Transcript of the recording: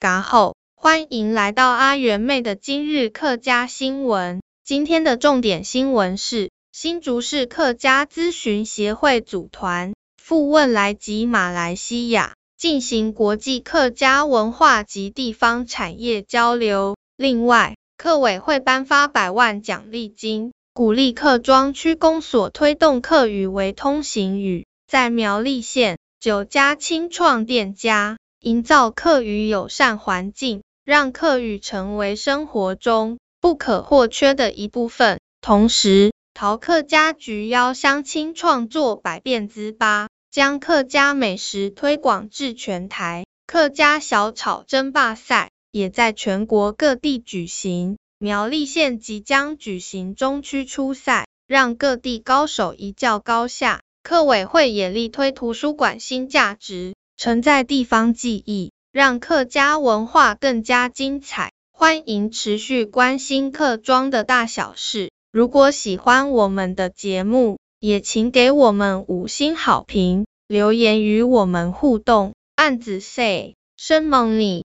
嘎后，欢迎来到阿元妹的今日客家新闻。今天的重点新闻是，新竹市客家咨询协会组团赴汶莱及马来西亚进行国际客家文化及地方产业交流。另外，客委会颁发百万奖励金，鼓励客庄区公所推动客语为通行语。在苗栗县，九家清创店家营造客语友善环境，让客语成为生活中不可或缺的一部分。同时，桃客家局邀乡亲创作百变糍粑，将客家美食推广至全台。客家小炒争霸赛也在全国各地举行。苗栗县即将举行中区初赛，让各地高手一较高下。客委会也力推图书馆新价值，存在地方记忆，让客家文化更加精彩。欢迎持续关心客庄的大小事。如果喜欢我们的节目，也请给我们五星好评，留言与我们互动。案子 say 生猛你。